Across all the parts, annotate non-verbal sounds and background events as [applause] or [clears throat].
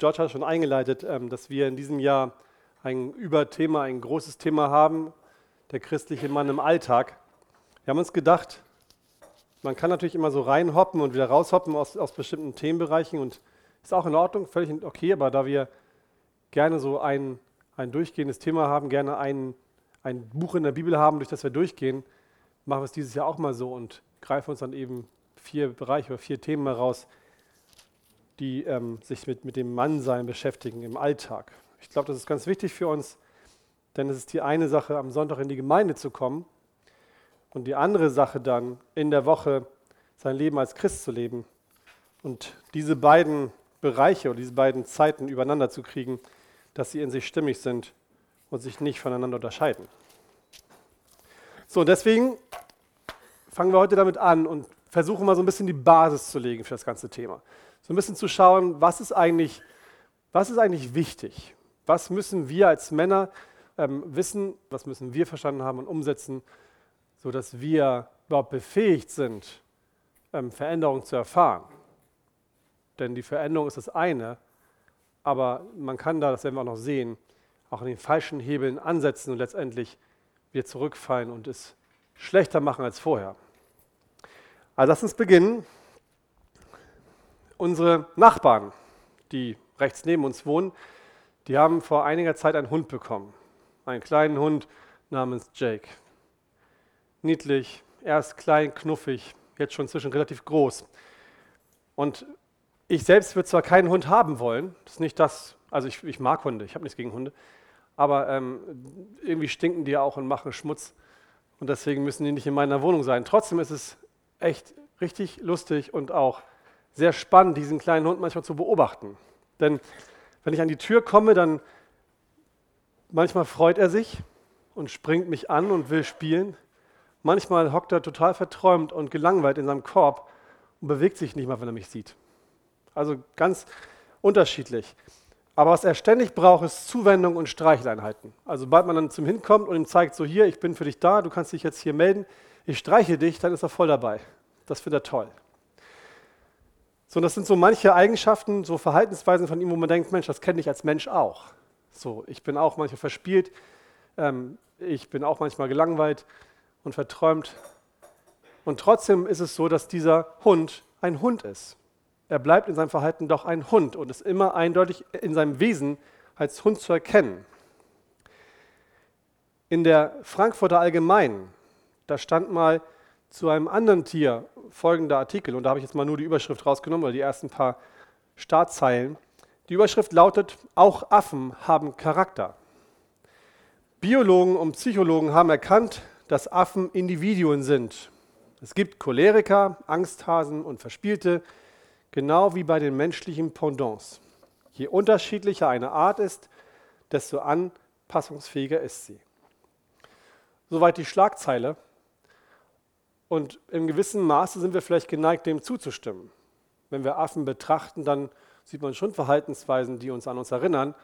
George hat schon eingeleitet, ähm, dass wir in diesem Jahr ein Überthema, ein großes Thema haben, der christliche Mann im Alltag. Wir haben uns gedacht, man kann natürlich immer so reinhoppen und wieder raushoppen aus, aus bestimmten Themenbereichen und ist auch in Ordnung, völlig okay, aber da wir gerne so ein, ein durchgehendes Thema haben, gerne ein, ein Buch in der Bibel haben, durch das wir durchgehen, machen wir es dieses Jahr auch mal so und greifen uns dann eben vier Bereiche oder vier Themen heraus, die ähm, sich mit, mit dem Mannsein beschäftigen im Alltag. Ich glaube, das ist ganz wichtig für uns, denn es ist die eine Sache, am Sonntag in die Gemeinde zu kommen und die andere Sache dann in der Woche sein Leben als Christ zu leben. Und diese beiden Bereiche oder diese beiden Zeiten übereinander zu kriegen, dass sie in sich stimmig sind und sich nicht voneinander unterscheiden. So, deswegen fangen wir heute damit an und versuchen mal so ein bisschen die Basis zu legen für das ganze Thema so ein bisschen zu schauen, was ist eigentlich, was ist eigentlich wichtig? Was müssen wir als Männer ähm, wissen, was müssen wir verstanden haben und umsetzen, sodass wir überhaupt befähigt sind, ähm, Veränderung zu erfahren? Denn die Veränderung ist das eine, aber man kann da, das werden wir auch noch sehen, auch in den falschen Hebeln ansetzen und letztendlich wir zurückfallen und es schlechter machen als vorher. Also lass uns beginnen Unsere Nachbarn, die rechts neben uns wohnen, die haben vor einiger Zeit einen Hund bekommen. Einen kleinen Hund namens Jake. Niedlich, erst klein, knuffig, jetzt schon zwischen relativ groß. Und ich selbst würde zwar keinen Hund haben wollen, das ist nicht das, also ich, ich mag Hunde, ich habe nichts gegen Hunde, aber ähm, irgendwie stinken die auch und machen Schmutz und deswegen müssen die nicht in meiner Wohnung sein. Trotzdem ist es echt richtig lustig und auch sehr spannend, diesen kleinen Hund manchmal zu beobachten. Denn wenn ich an die Tür komme, dann manchmal freut er sich und springt mich an und will spielen. Manchmal hockt er total verträumt und gelangweilt in seinem Korb und bewegt sich nicht mal, wenn er mich sieht. Also ganz unterschiedlich. Aber was er ständig braucht, ist Zuwendung und Streicheleinheiten. Also sobald man dann zum Hinkommt und ihm zeigt, so hier, ich bin für dich da, du kannst dich jetzt hier melden, ich streiche dich, dann ist er voll dabei. Das findet er toll. So, das sind so manche Eigenschaften, so Verhaltensweisen von ihm, wo man denkt, Mensch, das kenne ich als Mensch auch. So, ich bin auch manchmal verspielt, ähm, ich bin auch manchmal gelangweilt und verträumt. Und trotzdem ist es so, dass dieser Hund ein Hund ist. Er bleibt in seinem Verhalten doch ein Hund und ist immer eindeutig in seinem Wesen als Hund zu erkennen. In der Frankfurter Allgemeinen, da stand mal, zu einem anderen Tier folgender Artikel, und da habe ich jetzt mal nur die Überschrift rausgenommen, oder die ersten paar Startzeilen. Die Überschrift lautet, auch Affen haben Charakter. Biologen und Psychologen haben erkannt, dass Affen Individuen sind. Es gibt Choleriker, Angsthasen und Verspielte, genau wie bei den menschlichen Pendants. Je unterschiedlicher eine Art ist, desto anpassungsfähiger ist sie. Soweit die Schlagzeile. Und im gewissen Maße sind wir vielleicht geneigt, dem zuzustimmen. Wenn wir Affen betrachten, dann sieht man schon Verhaltensweisen, die uns an uns erinnern.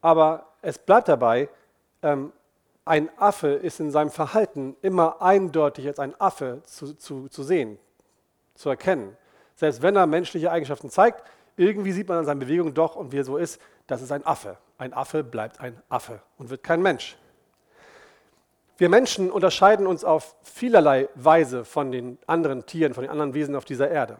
Aber es bleibt dabei, ähm, ein Affe ist in seinem Verhalten immer eindeutig als ein Affe zu, zu, zu sehen, zu erkennen. Selbst wenn er menschliche Eigenschaften zeigt, irgendwie sieht man an seinen Bewegungen doch und wie er so ist, das ist ein Affe. Ein Affe bleibt ein Affe und wird kein Mensch. Wir Menschen unterscheiden uns auf vielerlei Weise von den anderen Tieren, von den anderen Wesen auf dieser Erde.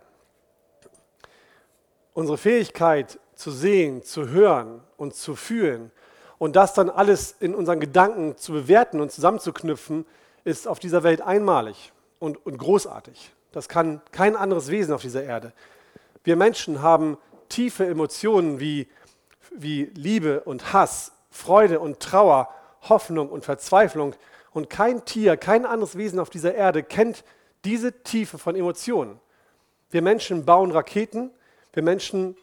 Unsere Fähigkeit zu sehen, zu hören und zu fühlen und das dann alles in unseren Gedanken zu bewerten und zusammenzuknüpfen, ist auf dieser Welt einmalig und, und großartig. Das kann kein anderes Wesen auf dieser Erde. Wir Menschen haben tiefe Emotionen wie, wie Liebe und Hass, Freude und Trauer, Hoffnung und Verzweiflung und kein Tier, kein anderes Wesen auf dieser Erde kennt diese Tiefe von Emotionen. Wir Menschen bauen Raketen, wir Menschen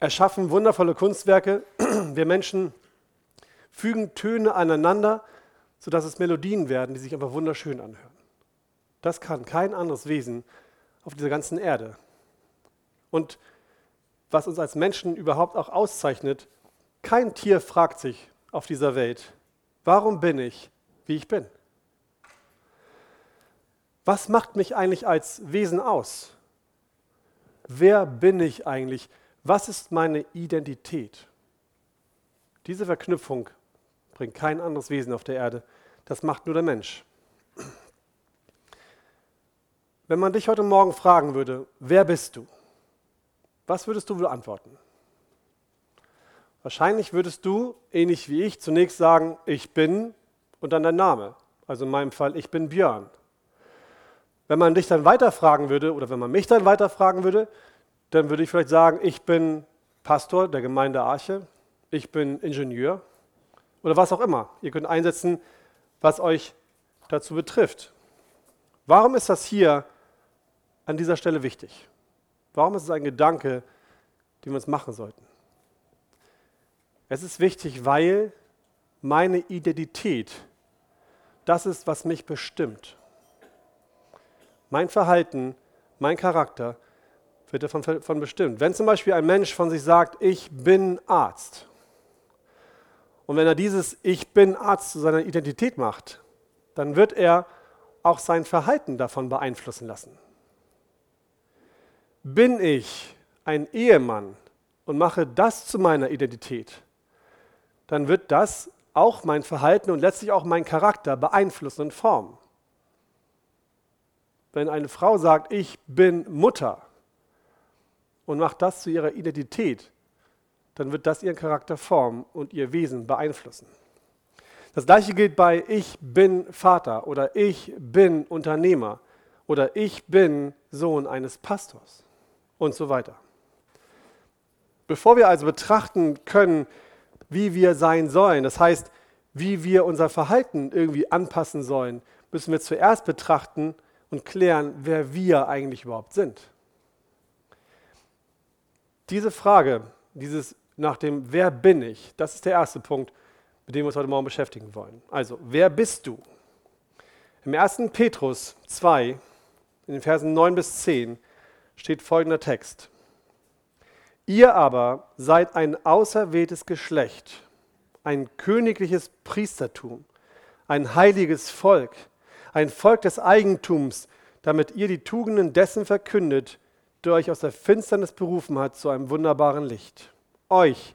erschaffen wundervolle Kunstwerke, [clears throat] wir Menschen fügen Töne aneinander, sodass es Melodien werden, die sich einfach wunderschön anhören. Das kann kein anderes Wesen auf dieser ganzen Erde. Und was uns als Menschen überhaupt auch auszeichnet, kein Tier fragt sich auf dieser Welt, warum bin ich wie ich bin. Was macht mich eigentlich als Wesen aus? Wer bin ich eigentlich? Was ist meine Identität? Diese Verknüpfung bringt kein anderes Wesen auf der Erde. Das macht nur der Mensch. Wenn man dich heute Morgen fragen würde, wer bist du? Was würdest du wohl antworten? Wahrscheinlich würdest du, ähnlich wie ich, zunächst sagen, ich bin und dann dein Name. Also in meinem Fall, ich bin Björn. Wenn man dich dann weiterfragen würde oder wenn man mich dann weiterfragen würde, dann würde ich vielleicht sagen, ich bin Pastor der Gemeinde Arche, ich bin Ingenieur oder was auch immer. Ihr könnt einsetzen, was euch dazu betrifft. Warum ist das hier an dieser Stelle wichtig? Warum ist es ein Gedanke, den wir uns machen sollten? Es ist wichtig, weil meine Identität das ist, was mich bestimmt. Mein Verhalten, mein Charakter wird davon, davon bestimmt. Wenn zum Beispiel ein Mensch von sich sagt, ich bin Arzt, und wenn er dieses Ich bin Arzt zu seiner Identität macht, dann wird er auch sein Verhalten davon beeinflussen lassen. Bin ich ein Ehemann und mache das zu meiner Identität, dann wird das auch mein Verhalten und letztlich auch mein Charakter beeinflussen und formen. Wenn eine Frau sagt, ich bin Mutter und macht das zu ihrer Identität, dann wird das ihren Charakter formen und ihr Wesen beeinflussen. Das gleiche gilt bei ich bin Vater oder ich bin Unternehmer oder ich bin Sohn eines Pastors und so weiter. Bevor wir also betrachten können, wie wir sein sollen, das heißt, wie wir unser Verhalten irgendwie anpassen sollen, müssen wir zuerst betrachten und klären, wer wir eigentlich überhaupt sind. Diese Frage, dieses nach dem Wer bin ich, das ist der erste Punkt, mit dem wir uns heute Morgen beschäftigen wollen. Also, wer bist du? Im 1. Petrus 2, in den Versen 9 bis 10, steht folgender Text. Ihr aber seid ein auserwähltes Geschlecht, ein königliches Priestertum, ein heiliges Volk, ein Volk des Eigentums, damit ihr die Tugenden dessen verkündet, der euch aus der Finsternis berufen hat zu einem wunderbaren Licht. Euch,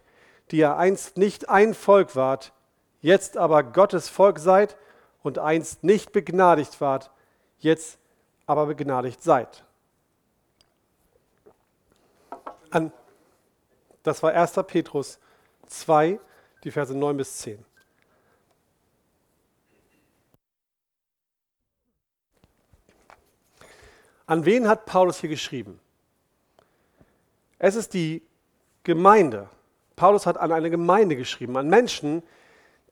die ihr einst nicht ein Volk wart, jetzt aber Gottes Volk seid und einst nicht begnadigt wart, jetzt aber begnadigt seid. An das war 1. Petrus 2, die Verse 9 bis 10. An wen hat Paulus hier geschrieben? Es ist die Gemeinde. Paulus hat an eine Gemeinde geschrieben, an Menschen,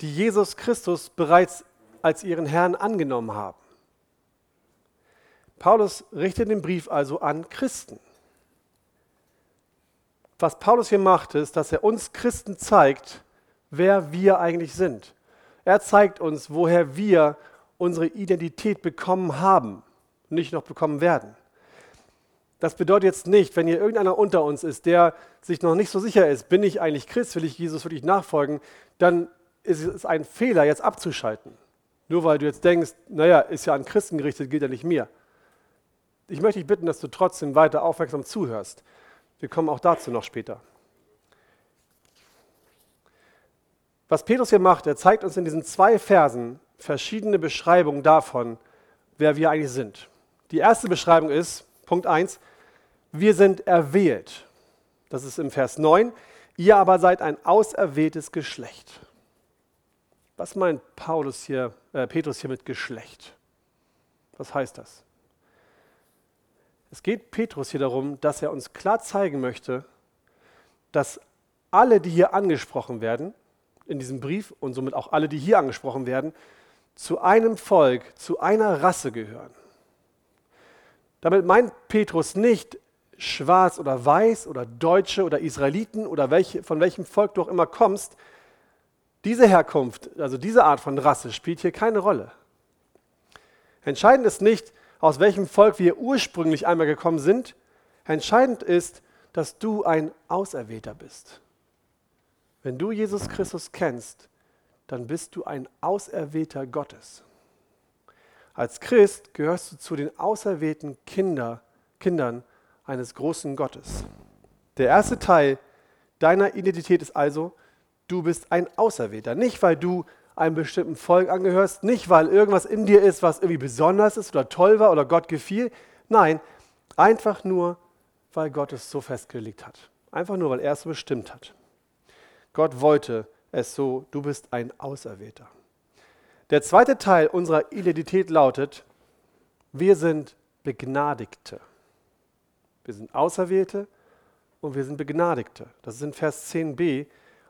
die Jesus Christus bereits als ihren Herrn angenommen haben. Paulus richtet den Brief also an Christen was Paulus hier macht, ist, dass er uns Christen zeigt, wer wir eigentlich sind. Er zeigt uns, woher wir unsere Identität bekommen haben, nicht noch bekommen werden. Das bedeutet jetzt nicht, wenn hier irgendeiner unter uns ist, der sich noch nicht so sicher ist, bin ich eigentlich Christ, will ich Jesus wirklich nachfolgen, dann ist es ein Fehler, jetzt abzuschalten. Nur weil du jetzt denkst, naja, ist ja an Christen gerichtet, gilt ja nicht mir. Ich möchte dich bitten, dass du trotzdem weiter aufmerksam zuhörst. Wir kommen auch dazu noch später. Was Petrus hier macht, er zeigt uns in diesen zwei Versen verschiedene Beschreibungen davon, wer wir eigentlich sind. Die erste Beschreibung ist, Punkt 1, wir sind erwählt. Das ist im Vers 9. Ihr aber seid ein auserwähltes Geschlecht. Was meint Paulus hier, äh, Petrus hier mit Geschlecht? Was heißt das? Es geht Petrus hier darum, dass er uns klar zeigen möchte, dass alle, die hier angesprochen werden, in diesem Brief und somit auch alle, die hier angesprochen werden, zu einem Volk, zu einer Rasse gehören. Damit meint Petrus nicht schwarz oder weiß oder Deutsche oder Israeliten oder welche, von welchem Volk du auch immer kommst. Diese Herkunft, also diese Art von Rasse spielt hier keine Rolle. Entscheidend ist nicht, aus welchem Volk wir ursprünglich einmal gekommen sind. Entscheidend ist, dass du ein Auserwählter bist. Wenn du Jesus Christus kennst, dann bist du ein Auserwählter Gottes. Als Christ gehörst du zu den auserwählten Kinder, Kindern eines großen Gottes. Der erste Teil deiner Identität ist also, du bist ein Auserwählter. Nicht, weil du einem bestimmten Volk angehörst, nicht, weil irgendwas in dir ist, was irgendwie besonders ist oder toll war oder Gott gefiel. Nein, einfach nur, weil Gott es so festgelegt hat. Einfach nur, weil er es so bestimmt hat. Gott wollte es so, du bist ein Auserwählter. Der zweite Teil unserer Identität lautet, wir sind Begnadigte. Wir sind Auserwählte und wir sind Begnadigte. Das ist in Vers 10b.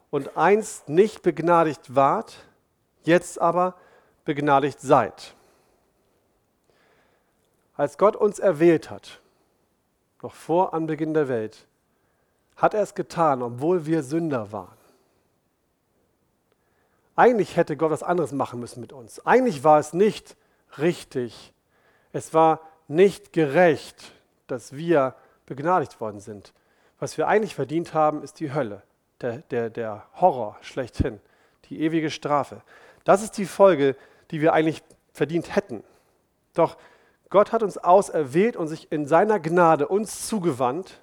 Und einst nicht begnadigt wart, jetzt aber begnadigt seid. Als Gott uns erwählt hat, noch vor Anbeginn der Welt, hat er es getan, obwohl wir Sünder waren. Eigentlich hätte Gott was anderes machen müssen mit uns. Eigentlich war es nicht richtig. Es war nicht gerecht, dass wir begnadigt worden sind. Was wir eigentlich verdient haben, ist die Hölle, der, der, der Horror schlechthin, die ewige Strafe. Das ist die Folge, die wir eigentlich verdient hätten. Doch Gott hat uns auserwählt und sich in seiner Gnade uns zugewandt.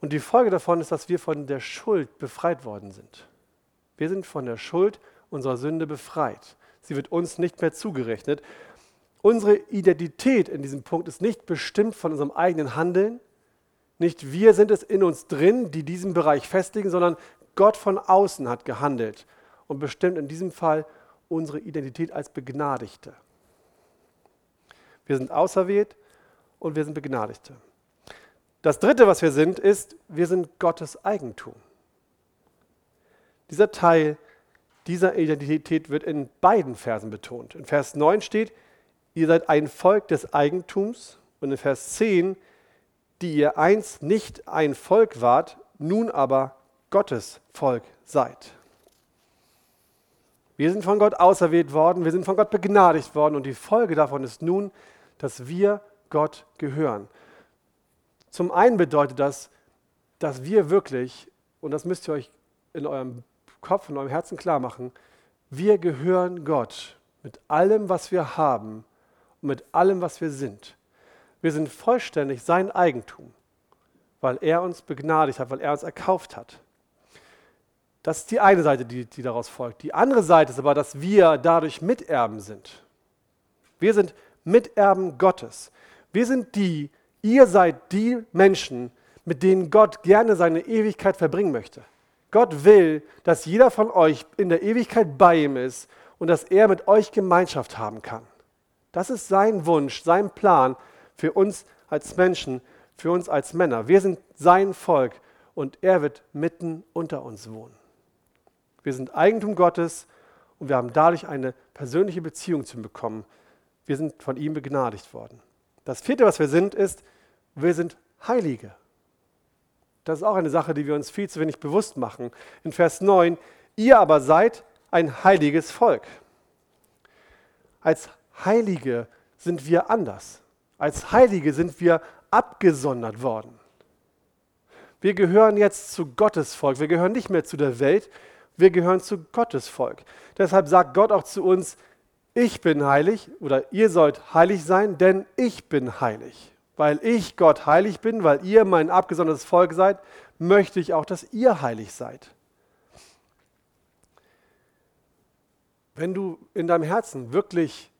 Und die Folge davon ist, dass wir von der Schuld befreit worden sind. Wir sind von der Schuld unserer Sünde befreit. Sie wird uns nicht mehr zugerechnet. Unsere Identität in diesem Punkt ist nicht bestimmt von unserem eigenen Handeln. Nicht wir sind es in uns drin, die diesen Bereich festigen, sondern Gott von außen hat gehandelt und bestimmt in diesem Fall unsere Identität als Begnadigte. Wir sind auserwählt und wir sind Begnadigte. Das Dritte, was wir sind, ist, wir sind Gottes Eigentum. Dieser Teil dieser Identität wird in beiden Versen betont. In Vers 9 steht, ihr seid ein Volk des Eigentums und in Vers 10, die ihr einst nicht ein Volk wart, nun aber Gottes Volk seid. Wir sind von Gott auserwählt worden, wir sind von Gott begnadigt worden und die Folge davon ist nun, dass wir Gott gehören. Zum einen bedeutet das, dass wir wirklich, und das müsst ihr euch in eurem Kopf und eurem Herzen klar machen, wir gehören Gott mit allem, was wir haben und mit allem, was wir sind. Wir sind vollständig sein Eigentum, weil er uns begnadigt hat, weil er uns erkauft hat. Das ist die eine Seite, die, die daraus folgt. Die andere Seite ist aber, dass wir dadurch Miterben sind. Wir sind Miterben Gottes. Wir sind die, ihr seid die Menschen, mit denen Gott gerne seine Ewigkeit verbringen möchte. Gott will, dass jeder von euch in der Ewigkeit bei ihm ist und dass er mit euch Gemeinschaft haben kann. Das ist sein Wunsch, sein Plan für uns als Menschen, für uns als Männer. Wir sind sein Volk und er wird mitten unter uns wohnen. Wir sind Eigentum Gottes und wir haben dadurch eine persönliche Beziehung zu ihm bekommen. Wir sind von ihm begnadigt worden. Das vierte, was wir sind, ist, wir sind Heilige. Das ist auch eine Sache, die wir uns viel zu wenig bewusst machen. In Vers 9, ihr aber seid ein heiliges Volk. Als Heilige sind wir anders. Als Heilige sind wir abgesondert worden. Wir gehören jetzt zu Gottes Volk. Wir gehören nicht mehr zu der Welt. Wir gehören zu Gottes Volk. Deshalb sagt Gott auch zu uns, ich bin heilig oder ihr sollt heilig sein, denn ich bin heilig weil ich Gott heilig bin, weil ihr mein abgesondertes Volk seid, möchte ich auch, dass ihr heilig seid. Wenn du in deinem Herzen wirklich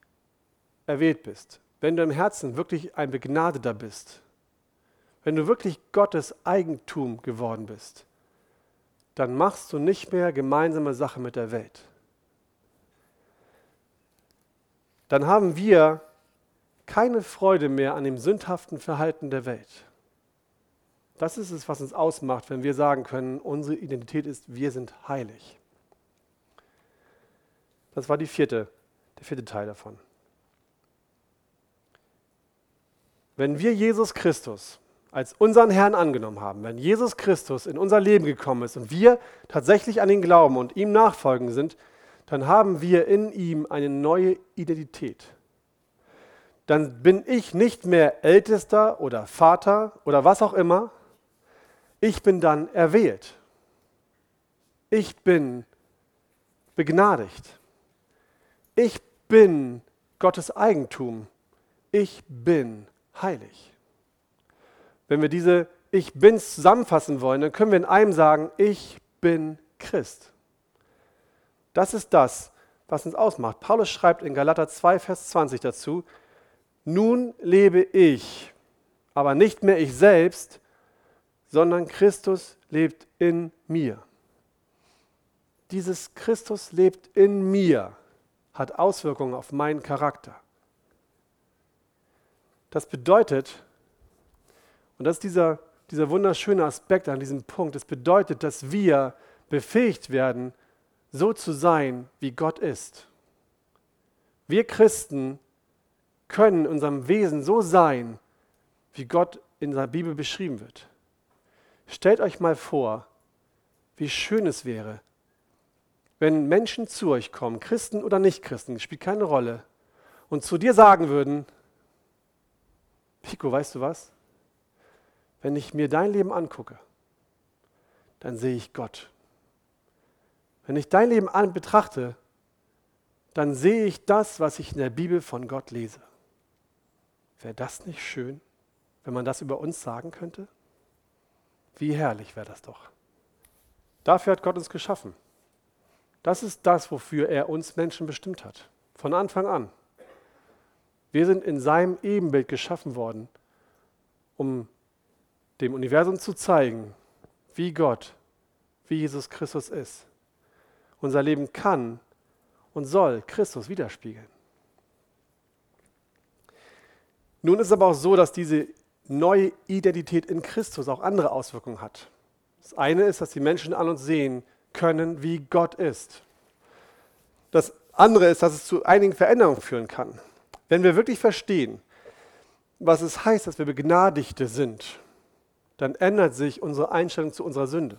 erwählt bist, wenn du im Herzen wirklich ein Begnadeter bist, wenn du wirklich Gottes Eigentum geworden bist, dann machst du nicht mehr gemeinsame Sache mit der Welt. Dann haben wir keine Freude mehr an dem sündhaften Verhalten der Welt. Das ist es, was uns ausmacht, wenn wir sagen können, unsere Identität ist, wir sind heilig. Das war die vierte, der vierte Teil davon. Wenn wir Jesus Christus als unseren Herrn angenommen haben, wenn Jesus Christus in unser Leben gekommen ist und wir tatsächlich an ihn glauben und ihm nachfolgen sind, dann haben wir in ihm eine neue Identität dann bin ich nicht mehr Ältester oder Vater oder was auch immer. Ich bin dann erwählt. Ich bin begnadigt. Ich bin Gottes Eigentum. Ich bin heilig. Wenn wir diese Ich bin's zusammenfassen wollen, dann können wir in einem sagen, ich bin Christ. Das ist das, was uns ausmacht. Paulus schreibt in Galater 2, Vers 20 dazu, nun lebe ich, aber nicht mehr ich selbst, sondern Christus lebt in mir. Dieses Christus lebt in mir hat Auswirkungen auf meinen Charakter. Das bedeutet, und das ist dieser, dieser wunderschöne Aspekt an diesem Punkt, das bedeutet, dass wir befähigt werden, so zu sein, wie Gott ist. Wir Christen können in unserem Wesen so sein, wie Gott in der Bibel beschrieben wird. Stellt euch mal vor, wie schön es wäre, wenn Menschen zu euch kommen, Christen oder Nicht-Christen, spielt keine Rolle, und zu dir sagen würden, Pico, weißt du was? Wenn ich mir dein Leben angucke, dann sehe ich Gott. Wenn ich dein Leben an betrachte, dann sehe ich das, was ich in der Bibel von Gott lese. Wäre das nicht schön, wenn man das über uns sagen könnte? Wie herrlich wäre das doch. Dafür hat Gott uns geschaffen. Das ist das, wofür er uns Menschen bestimmt hat. Von Anfang an. Wir sind in seinem Ebenbild geschaffen worden, um dem Universum zu zeigen, wie Gott, wie Jesus Christus ist. Unser Leben kann und soll Christus widerspiegeln. Nun ist es aber auch so, dass diese neue Identität in Christus auch andere Auswirkungen hat. Das eine ist, dass die Menschen an uns sehen können, wie Gott ist. Das andere ist, dass es zu einigen Veränderungen führen kann. Wenn wir wirklich verstehen, was es heißt, dass wir Begnadigte sind, dann ändert sich unsere Einstellung zu unserer Sünde.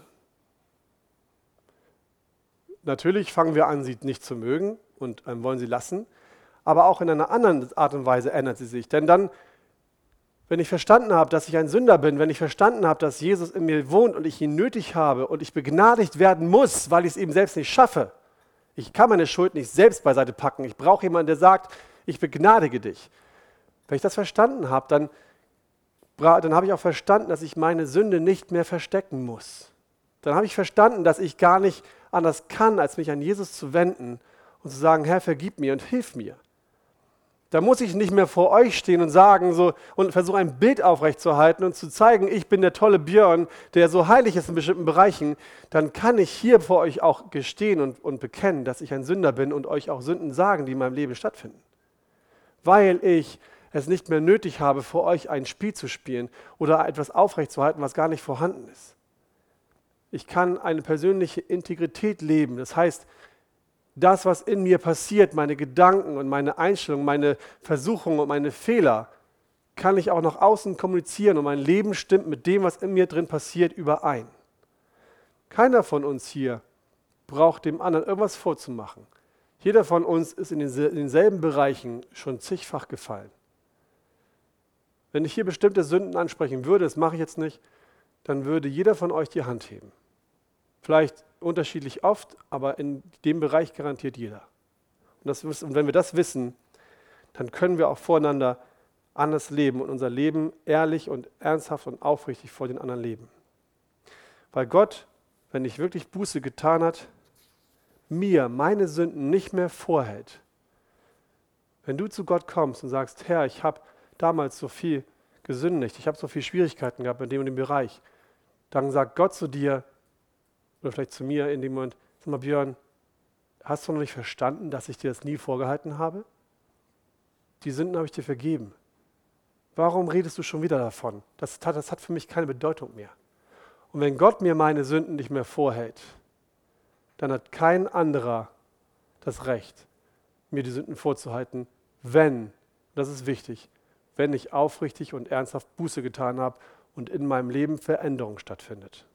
Natürlich fangen wir an, sie nicht zu mögen und ähm, wollen sie lassen, aber auch in einer anderen Art und Weise ändert sie sich. Denn dann, wenn ich verstanden habe, dass ich ein Sünder bin, wenn ich verstanden habe, dass Jesus in mir wohnt und ich ihn nötig habe und ich begnadigt werden muss, weil ich es eben selbst nicht schaffe, ich kann meine Schuld nicht selbst beiseite packen. Ich brauche jemanden, der sagt, ich begnadige dich. Wenn ich das verstanden habe, dann, dann habe ich auch verstanden, dass ich meine Sünde nicht mehr verstecken muss. Dann habe ich verstanden, dass ich gar nicht anders kann, als mich an Jesus zu wenden und zu sagen, Herr, vergib mir und hilf mir. Da muss ich nicht mehr vor euch stehen und sagen so und versuche ein Bild aufrechtzuerhalten und zu zeigen, ich bin der tolle Björn, der so heilig ist in bestimmten Bereichen. Dann kann ich hier vor euch auch gestehen und, und bekennen, dass ich ein Sünder bin und euch auch Sünden sagen, die in meinem Leben stattfinden. Weil ich es nicht mehr nötig habe, vor euch ein Spiel zu spielen oder etwas aufrechtzuerhalten, was gar nicht vorhanden ist. Ich kann eine persönliche Integrität leben. Das heißt, das, was in mir passiert, meine Gedanken und meine Einstellungen, meine Versuchungen und meine Fehler, kann ich auch nach außen kommunizieren und mein Leben stimmt mit dem, was in mir drin passiert, überein. Keiner von uns hier braucht dem anderen irgendwas vorzumachen. Jeder von uns ist in denselben Bereichen schon zigfach gefallen. Wenn ich hier bestimmte Sünden ansprechen würde, das mache ich jetzt nicht, dann würde jeder von euch die Hand heben. Vielleicht unterschiedlich oft, aber in dem Bereich garantiert jeder. Und, das, und wenn wir das wissen, dann können wir auch voreinander anders leben und unser Leben ehrlich und ernsthaft und aufrichtig vor den anderen leben. Weil Gott, wenn ich wirklich Buße getan hat, mir meine Sünden nicht mehr vorhält. Wenn du zu Gott kommst und sagst, Herr, ich habe damals so viel gesündigt, ich habe so viele Schwierigkeiten gehabt in dem und dem Bereich, dann sagt Gott zu dir, oder vielleicht zu mir in dem Moment, sag mal Björn, hast du noch nicht verstanden, dass ich dir das nie vorgehalten habe? Die Sünden habe ich dir vergeben. Warum redest du schon wieder davon? Das, das hat für mich keine Bedeutung mehr. Und wenn Gott mir meine Sünden nicht mehr vorhält, dann hat kein anderer das Recht, mir die Sünden vorzuhalten, wenn, das ist wichtig, wenn ich aufrichtig und ernsthaft Buße getan habe und in meinem Leben Veränderung stattfindet.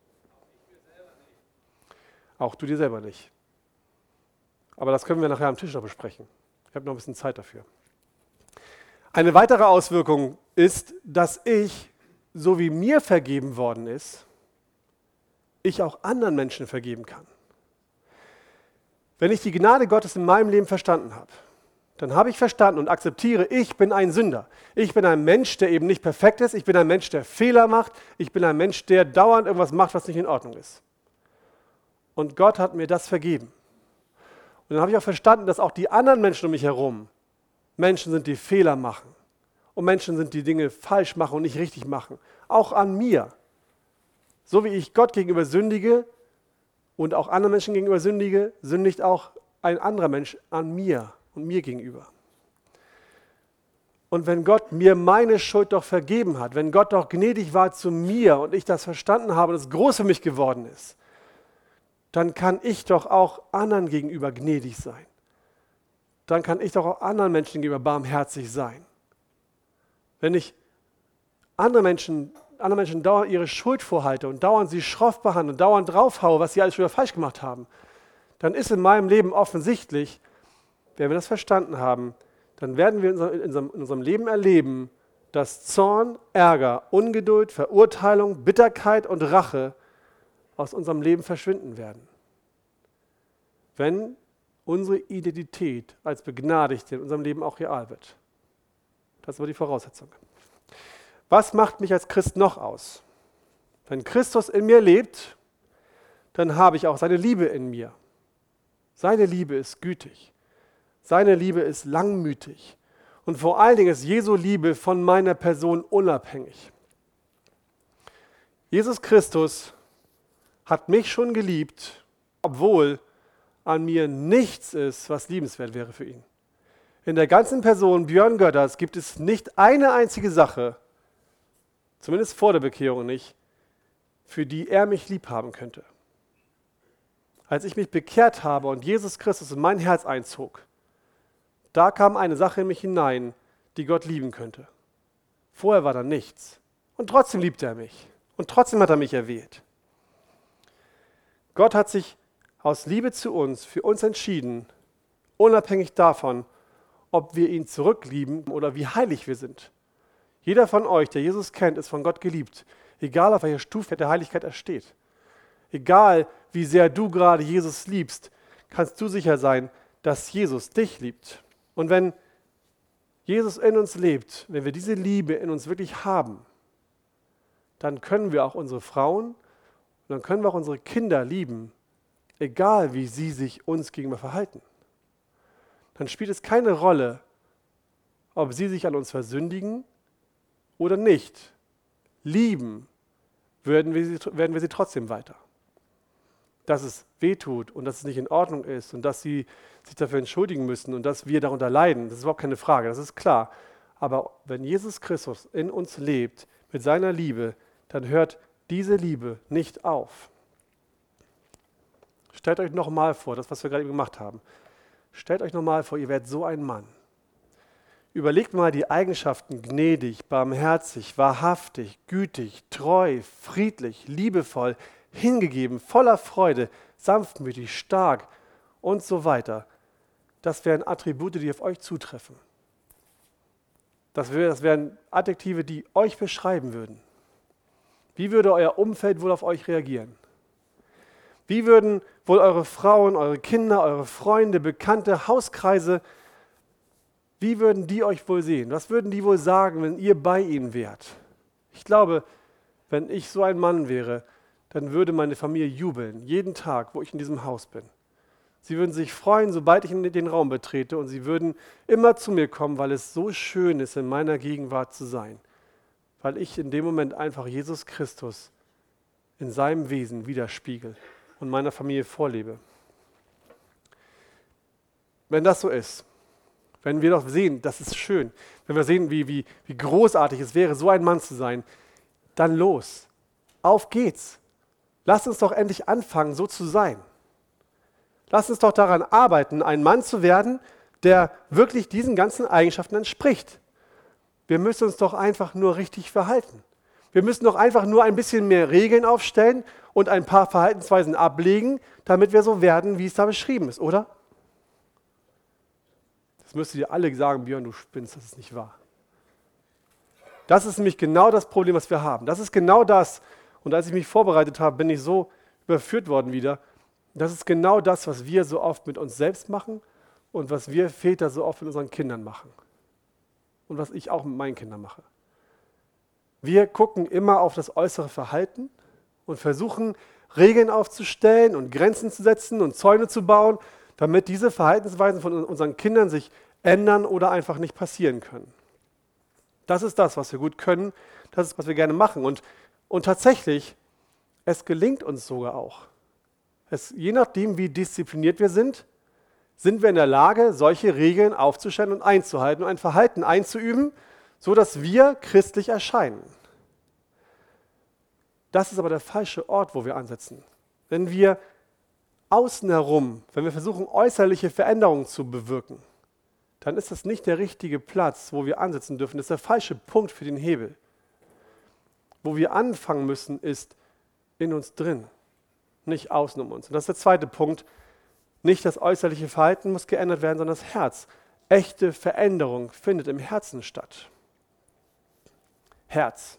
Auch du dir selber nicht. Aber das können wir nachher am Tisch noch besprechen. Ich habe noch ein bisschen Zeit dafür. Eine weitere Auswirkung ist, dass ich, so wie mir vergeben worden ist, ich auch anderen Menschen vergeben kann. Wenn ich die Gnade Gottes in meinem Leben verstanden habe, dann habe ich verstanden und akzeptiere, ich bin ein Sünder. Ich bin ein Mensch, der eben nicht perfekt ist. Ich bin ein Mensch, der Fehler macht. Ich bin ein Mensch, der dauernd irgendwas macht, was nicht in Ordnung ist. Und Gott hat mir das vergeben. Und dann habe ich auch verstanden, dass auch die anderen Menschen um mich herum Menschen sind, die Fehler machen. Und Menschen sind, die Dinge falsch machen und nicht richtig machen. Auch an mir. So wie ich Gott gegenüber sündige und auch anderen Menschen gegenüber sündige, sündigt auch ein anderer Mensch an mir und mir gegenüber. Und wenn Gott mir meine Schuld doch vergeben hat, wenn Gott doch gnädig war zu mir und ich das verstanden habe und es groß für mich geworden ist, dann kann ich doch auch anderen gegenüber gnädig sein. Dann kann ich doch auch anderen Menschen gegenüber barmherzig sein. Wenn ich andere Menschen, anderen Menschen dauernd ihre Schuld vorhalte und dauernd sie schroff behandle und dauernd draufhaue, was sie alles wieder falsch gemacht haben, dann ist in meinem Leben offensichtlich, wenn wir das verstanden haben, dann werden wir in unserem, Leben erleben, dass Zorn, Ärger, Ungeduld, Verurteilung, Bitterkeit und Rache aus unserem Leben verschwinden werden. Wenn unsere Identität als Begnadigte in unserem Leben auch real wird. Das war die Voraussetzung. Was macht mich als Christ noch aus? Wenn Christus in mir lebt, dann habe ich auch seine Liebe in mir. Seine Liebe ist gütig. Seine Liebe ist langmütig. Und vor allen Dingen ist Jesu Liebe von meiner Person unabhängig. Jesus Christus hat mich schon geliebt, obwohl an mir nichts ist, was liebenswert wäre für ihn. In der ganzen Person Björn Götters gibt es nicht eine einzige Sache, zumindest vor der Bekehrung nicht, für die er mich lieb haben könnte. Als ich mich bekehrt habe und Jesus Christus in mein Herz einzog, da kam eine Sache in mich hinein, die Gott lieben könnte. Vorher war da nichts. Und trotzdem liebt er mich. Und trotzdem hat er mich erwählt. Gott hat sich aus Liebe zu uns für uns entschieden, unabhängig davon, ob wir ihn zurücklieben oder wie heilig wir sind. Jeder von euch, der Jesus kennt, ist von Gott geliebt, egal auf welcher Stufe der Heiligkeit er steht. Egal wie sehr du gerade Jesus liebst, kannst du sicher sein, dass Jesus dich liebt. Und wenn Jesus in uns lebt, wenn wir diese Liebe in uns wirklich haben, dann können wir auch unsere Frauen und dann können wir auch unsere Kinder lieben, egal wie sie sich uns gegenüber verhalten. Dann spielt es keine Rolle, ob sie sich an uns versündigen oder nicht. Lieben werden wir sie, werden wir sie trotzdem weiter dass es wehtut und dass es nicht in Ordnung ist und dass sie sich dafür entschuldigen müssen und dass wir darunter leiden. Das ist überhaupt keine Frage, das ist klar. Aber wenn Jesus Christus in uns lebt mit seiner Liebe, dann hört diese Liebe nicht auf. Stellt euch nochmal vor, das, was wir gerade gemacht haben. Stellt euch nochmal vor, ihr werdet so ein Mann. Überlegt mal die Eigenschaften gnädig, barmherzig, wahrhaftig, gütig, treu, friedlich, liebevoll, hingegeben, voller Freude, sanftmütig, stark und so weiter. Das wären Attribute, die auf euch zutreffen. Das, wären Adjektive, die euch beschreiben würden. Wie würde euer Umfeld wohl auf euch reagieren? Wie würden wohl eure Frauen, eure Kinder, eure Freunde, Bekannte, Hauskreise, wie würden die euch wohl sehen? Was würden die wohl sagen, wenn ihr bei ihnen wärt? Ich glaube, wenn ich so ein Mann wäre, dann würde meine Familie jubeln, jeden Tag, wo ich in diesem Haus bin. Sie würden sich freuen, sobald ich in den Raum betrete und sie würden immer zu mir kommen, weil es so schön ist, in meiner Gegenwart zu sein, weil ich in dem Moment einfach Jesus Christus in seinem Wesen widerspiegel und meiner Familie vorlebe. Wenn das so ist, wenn wir doch sehen, das ist schön, wenn wir sehen, wie, wie, wie großartig es wäre, so ein Mann zu sein, dann los, auf geht's. Lass uns doch endlich anfangen, so zu sein. Lass uns doch daran arbeiten, ein Mann zu werden, der wirklich diesen ganzen Eigenschaften entspricht. Wir müssen uns doch einfach nur richtig verhalten. Wir müssen doch einfach nur ein bisschen mehr Regeln aufstellen und ein paar Verhaltensweisen ablegen, damit wir so werden, wie es da beschrieben ist, oder? Das müsstet ihr alle sagen, Björn, du spinnst, das ist nicht wahr. Das ist nämlich genau das Problem, was wir haben. Das ist genau das, und als ich mich vorbereitet habe, bin ich so überführt worden wieder. Das ist genau das, was wir so oft mit uns selbst machen und was wir Väter so oft mit unseren Kindern machen. Und was ich auch mit meinen Kindern mache. Wir gucken immer auf das äußere Verhalten und versuchen, Regeln aufzustellen und Grenzen zu setzen und Zäune zu bauen, damit diese Verhaltensweisen von unseren Kindern sich ändern oder einfach nicht passieren können. Das ist das, was wir gut können, das ist, was wir gerne machen. Und, und tatsächlich, es gelingt uns sogar auch. Es, je nachdem, wie diszipliniert wir sind, sind wir in der Lage, solche Regeln aufzustellen und einzuhalten und ein Verhalten einzuüben, so dass wir christlich erscheinen. Das ist aber der falsche Ort, wo wir ansetzen. Wenn wir außen herum, wenn wir versuchen, äußerliche Veränderungen zu bewirken, dann ist das nicht der richtige Platz, wo wir ansetzen dürfen. Das ist der falsche Punkt für den Hebel. Wo wir anfangen müssen, ist in uns drin, nicht außen um uns. Und das ist der zweite Punkt. Nicht das äußerliche Verhalten muss geändert werden, sondern das Herz. Echte Veränderung findet im Herzen statt. Herz.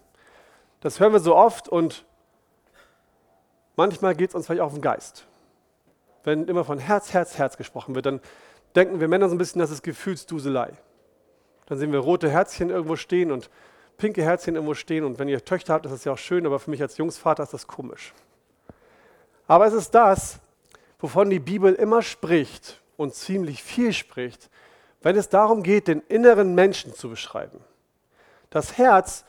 Das hören wir so oft und manchmal geht es uns vielleicht auch auf den Geist. Wenn immer von Herz, Herz, Herz gesprochen wird, dann denken wir Männer so ein bisschen, das ist Gefühlsduselei. Dann sehen wir rote Herzchen irgendwo stehen und pinke Herzchen irgendwo stehen. Und wenn ihr Töchter habt, ist das ja auch schön, aber für mich als Jungsvater ist das komisch. Aber es ist das, wovon die Bibel immer spricht und ziemlich viel spricht, wenn es darum geht, den inneren Menschen zu beschreiben. Das Herz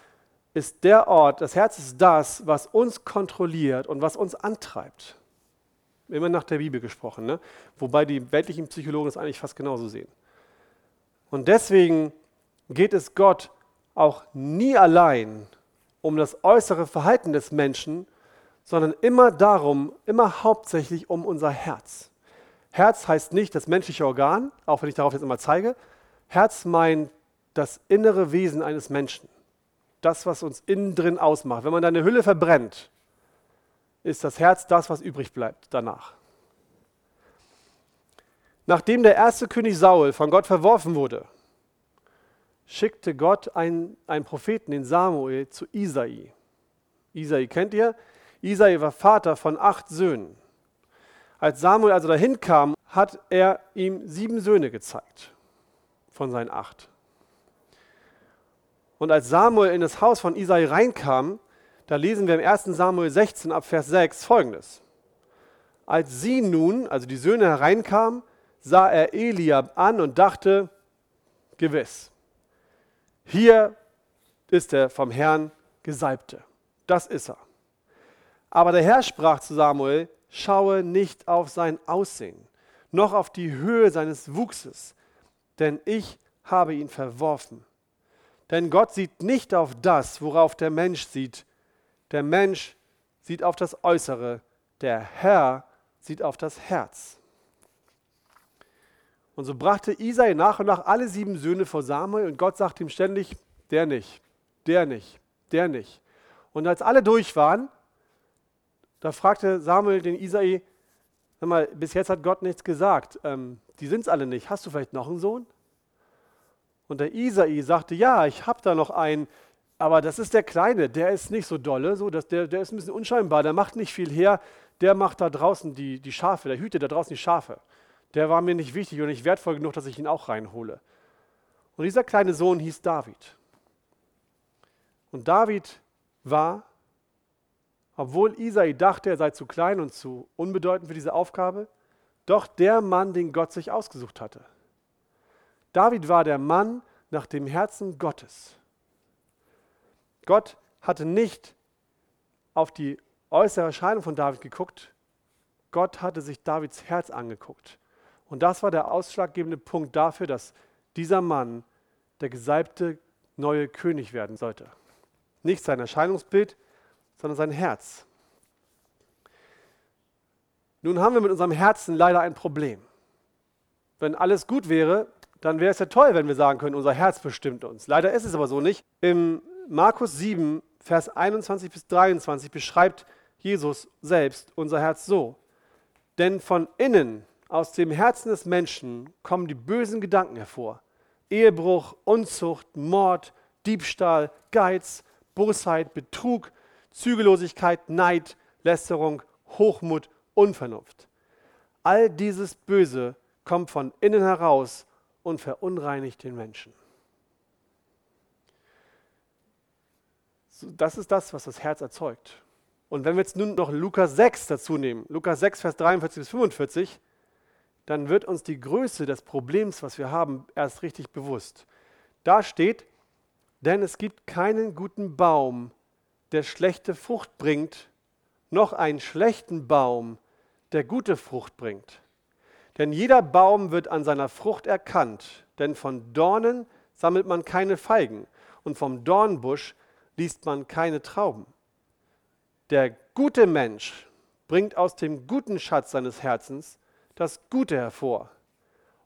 ist der Ort, das Herz ist das, was uns kontrolliert und was uns antreibt. Immer nach der Bibel gesprochen, ne? wobei die weltlichen Psychologen das eigentlich fast genauso sehen. Und deswegen geht es Gott auch nie allein um das äußere Verhalten des Menschen, sondern immer darum, immer hauptsächlich um unser Herz. Herz heißt nicht das menschliche Organ, auch wenn ich darauf jetzt immer zeige. Herz meint das innere Wesen eines Menschen das, was uns innen drin ausmacht. Wenn man deine Hülle verbrennt, ist das Herz das, was übrig bleibt danach. Nachdem der erste König Saul von Gott verworfen wurde, schickte Gott einen, einen Propheten, den Samuel, zu Isai. Isai kennt ihr? Isai war Vater von acht Söhnen. Als Samuel also dahin kam, hat er ihm sieben Söhne gezeigt von seinen acht. Und als Samuel in das Haus von Isai reinkam, da lesen wir im 1. Samuel 16 ab Vers 6 folgendes. Als sie nun, also die Söhne hereinkamen, sah er Eliab an und dachte, gewiss, hier ist der vom Herrn Gesalbte. Das ist er. Aber der Herr sprach zu Samuel, schaue nicht auf sein Aussehen, noch auf die Höhe seines Wuchses, denn ich habe ihn verworfen. Denn Gott sieht nicht auf das, worauf der Mensch sieht. Der Mensch sieht auf das Äußere, der Herr sieht auf das Herz. Und so brachte Isai nach und nach alle sieben Söhne vor Samuel und Gott sagte ihm ständig, der nicht, der nicht, der nicht. Und als alle durch waren, da fragte Samuel den Isai, sag mal, bis jetzt hat Gott nichts gesagt, ähm, die sind es alle nicht, hast du vielleicht noch einen Sohn? Und der Isai sagte, ja, ich habe da noch einen, aber das ist der Kleine, der ist nicht so dolle, so, dass der, der ist ein bisschen unscheinbar, der macht nicht viel her, der macht da draußen die, die Schafe, der hütet da draußen die Schafe. Der war mir nicht wichtig und nicht wertvoll genug, dass ich ihn auch reinhole. Und dieser kleine Sohn hieß David. Und David war, obwohl Isai dachte, er sei zu klein und zu unbedeutend für diese Aufgabe, doch der Mann, den Gott sich ausgesucht hatte. David war der Mann nach dem Herzen Gottes. Gott hatte nicht auf die äußere Erscheinung von David geguckt, Gott hatte sich Davids Herz angeguckt. Und das war der ausschlaggebende Punkt dafür, dass dieser Mann der gesalbte neue König werden sollte. Nicht sein Erscheinungsbild, sondern sein Herz. Nun haben wir mit unserem Herzen leider ein Problem. Wenn alles gut wäre, dann wäre es ja toll, wenn wir sagen können, unser Herz bestimmt uns. Leider ist es aber so nicht. Im Markus 7, Vers 21 bis 23 beschreibt Jesus selbst unser Herz so. Denn von innen, aus dem Herzen des Menschen, kommen die bösen Gedanken hervor. Ehebruch, Unzucht, Mord, Diebstahl, Geiz, Bosheit, Betrug, Zügellosigkeit, Neid, Lästerung, Hochmut, Unvernunft. All dieses Böse kommt von innen heraus und verunreinigt den Menschen. Das ist das, was das Herz erzeugt. Und wenn wir jetzt nun noch Lukas 6 dazu nehmen, Lukas 6, Vers 43 bis 45, dann wird uns die Größe des Problems, was wir haben, erst richtig bewusst. Da steht, denn es gibt keinen guten Baum, der schlechte Frucht bringt, noch einen schlechten Baum, der gute Frucht bringt. Denn jeder Baum wird an seiner Frucht erkannt, denn von Dornen sammelt man keine Feigen und vom Dornbusch liest man keine Trauben. Der gute Mensch bringt aus dem guten Schatz seines Herzens das Gute hervor.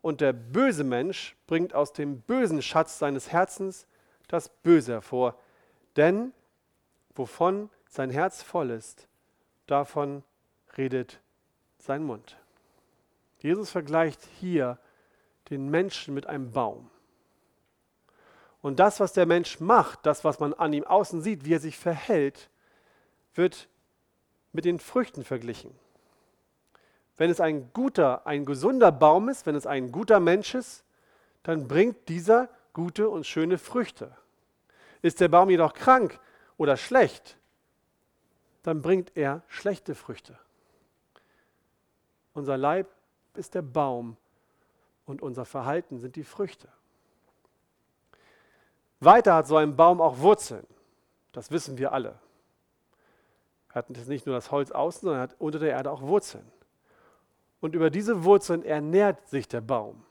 Und der böse Mensch bringt aus dem bösen Schatz seines Herzens das Böse hervor. Denn wovon sein Herz voll ist, davon redet sein Mund. Jesus vergleicht hier den Menschen mit einem Baum. Und das, was der Mensch macht, das, was man an ihm außen sieht, wie er sich verhält, wird mit den Früchten verglichen. Wenn es ein guter, ein gesunder Baum ist, wenn es ein guter Mensch ist, dann bringt dieser gute und schöne Früchte. Ist der Baum jedoch krank oder schlecht, dann bringt er schlechte Früchte. Unser Leib ist der Baum und unser Verhalten sind die Früchte. Weiter hat so ein Baum auch Wurzeln. Das wissen wir alle. Er hat nicht nur das Holz außen, sondern er hat unter der Erde auch Wurzeln. Und über diese Wurzeln ernährt sich der Baum.